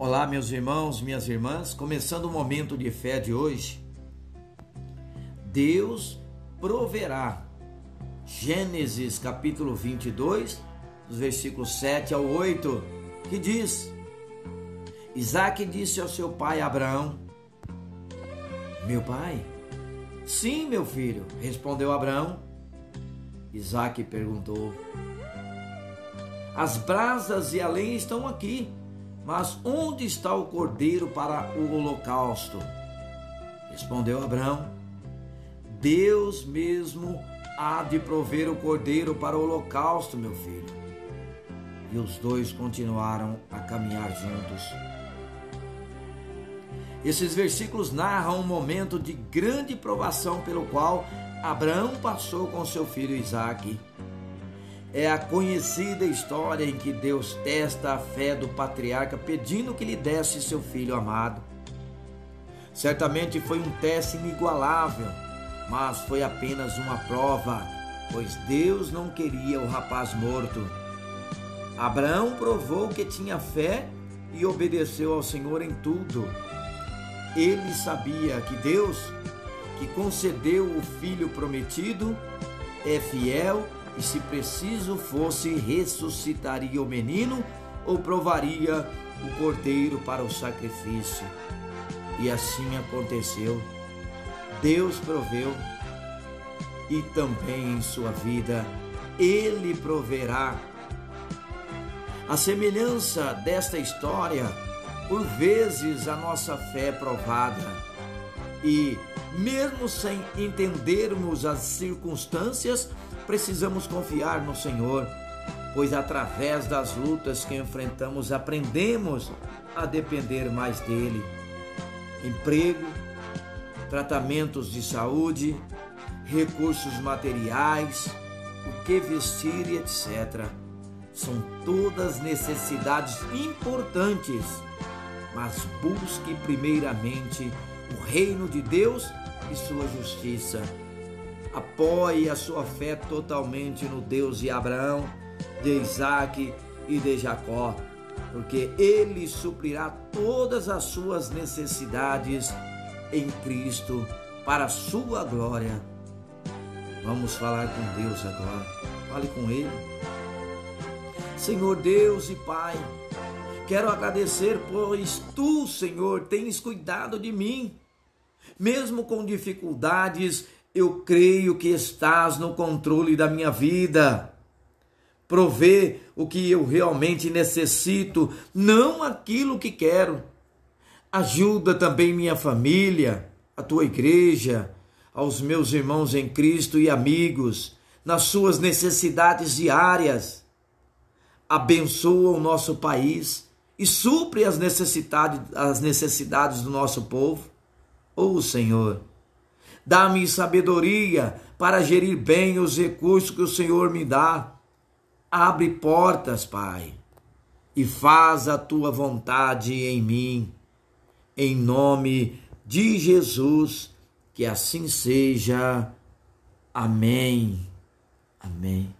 Olá, meus irmãos, minhas irmãs, começando o momento de fé de hoje. Deus proverá. Gênesis capítulo 22, dos versículos 7 ao 8, que diz: Isaac disse ao seu pai Abraão: Meu pai? Sim, meu filho, respondeu Abraão. Isaac perguntou: As brasas e a lenha estão aqui, mas onde está o cordeiro para o holocausto? Respondeu Abraão: Deus mesmo há de prover o cordeiro para o holocausto, meu filho. E os dois continuaram a caminhar juntos. Esses versículos narram um momento de grande provação pelo qual Abraão passou com seu filho Isaque. É a conhecida história em que Deus testa a fé do patriarca pedindo que lhe desse seu filho amado. Certamente foi um teste inigualável, mas foi apenas uma prova, pois Deus não queria o rapaz morto. Abraão provou que tinha fé e obedeceu ao Senhor em tudo. Ele sabia que Deus, que concedeu o filho prometido, é fiel e, se preciso fosse, ressuscitaria o menino ou provaria o cordeiro para o sacrifício. E assim aconteceu. Deus proveu e também em sua vida ele proverá. A semelhança desta história, por vezes a nossa fé é provada e, mesmo sem entendermos as circunstâncias, precisamos confiar no Senhor, pois através das lutas que enfrentamos aprendemos a depender mais dele. Emprego, tratamentos de saúde, recursos materiais, o que vestir e etc. São todas necessidades importantes, mas busque primeiramente reino de Deus e sua justiça. Apoie a sua fé totalmente no Deus de Abraão, de Isaac e de Jacó, porque ele suprirá todas as suas necessidades em Cristo para a sua glória. Vamos falar com Deus agora. Fale com Ele. Senhor Deus e Pai, quero agradecer, pois Tu, Senhor, tens cuidado de mim. Mesmo com dificuldades, eu creio que estás no controle da minha vida. Provê o que eu realmente necessito, não aquilo que quero. Ajuda também minha família, a tua igreja, aos meus irmãos em Cristo e amigos, nas suas necessidades diárias. Abençoa o nosso país e supre as necessidades, as necessidades do nosso povo. Oh Senhor, dá-me sabedoria para gerir bem os recursos que o Senhor me dá. Abre portas, Pai, e faz a tua vontade em mim em nome de Jesus, que assim seja. Amém. Amém.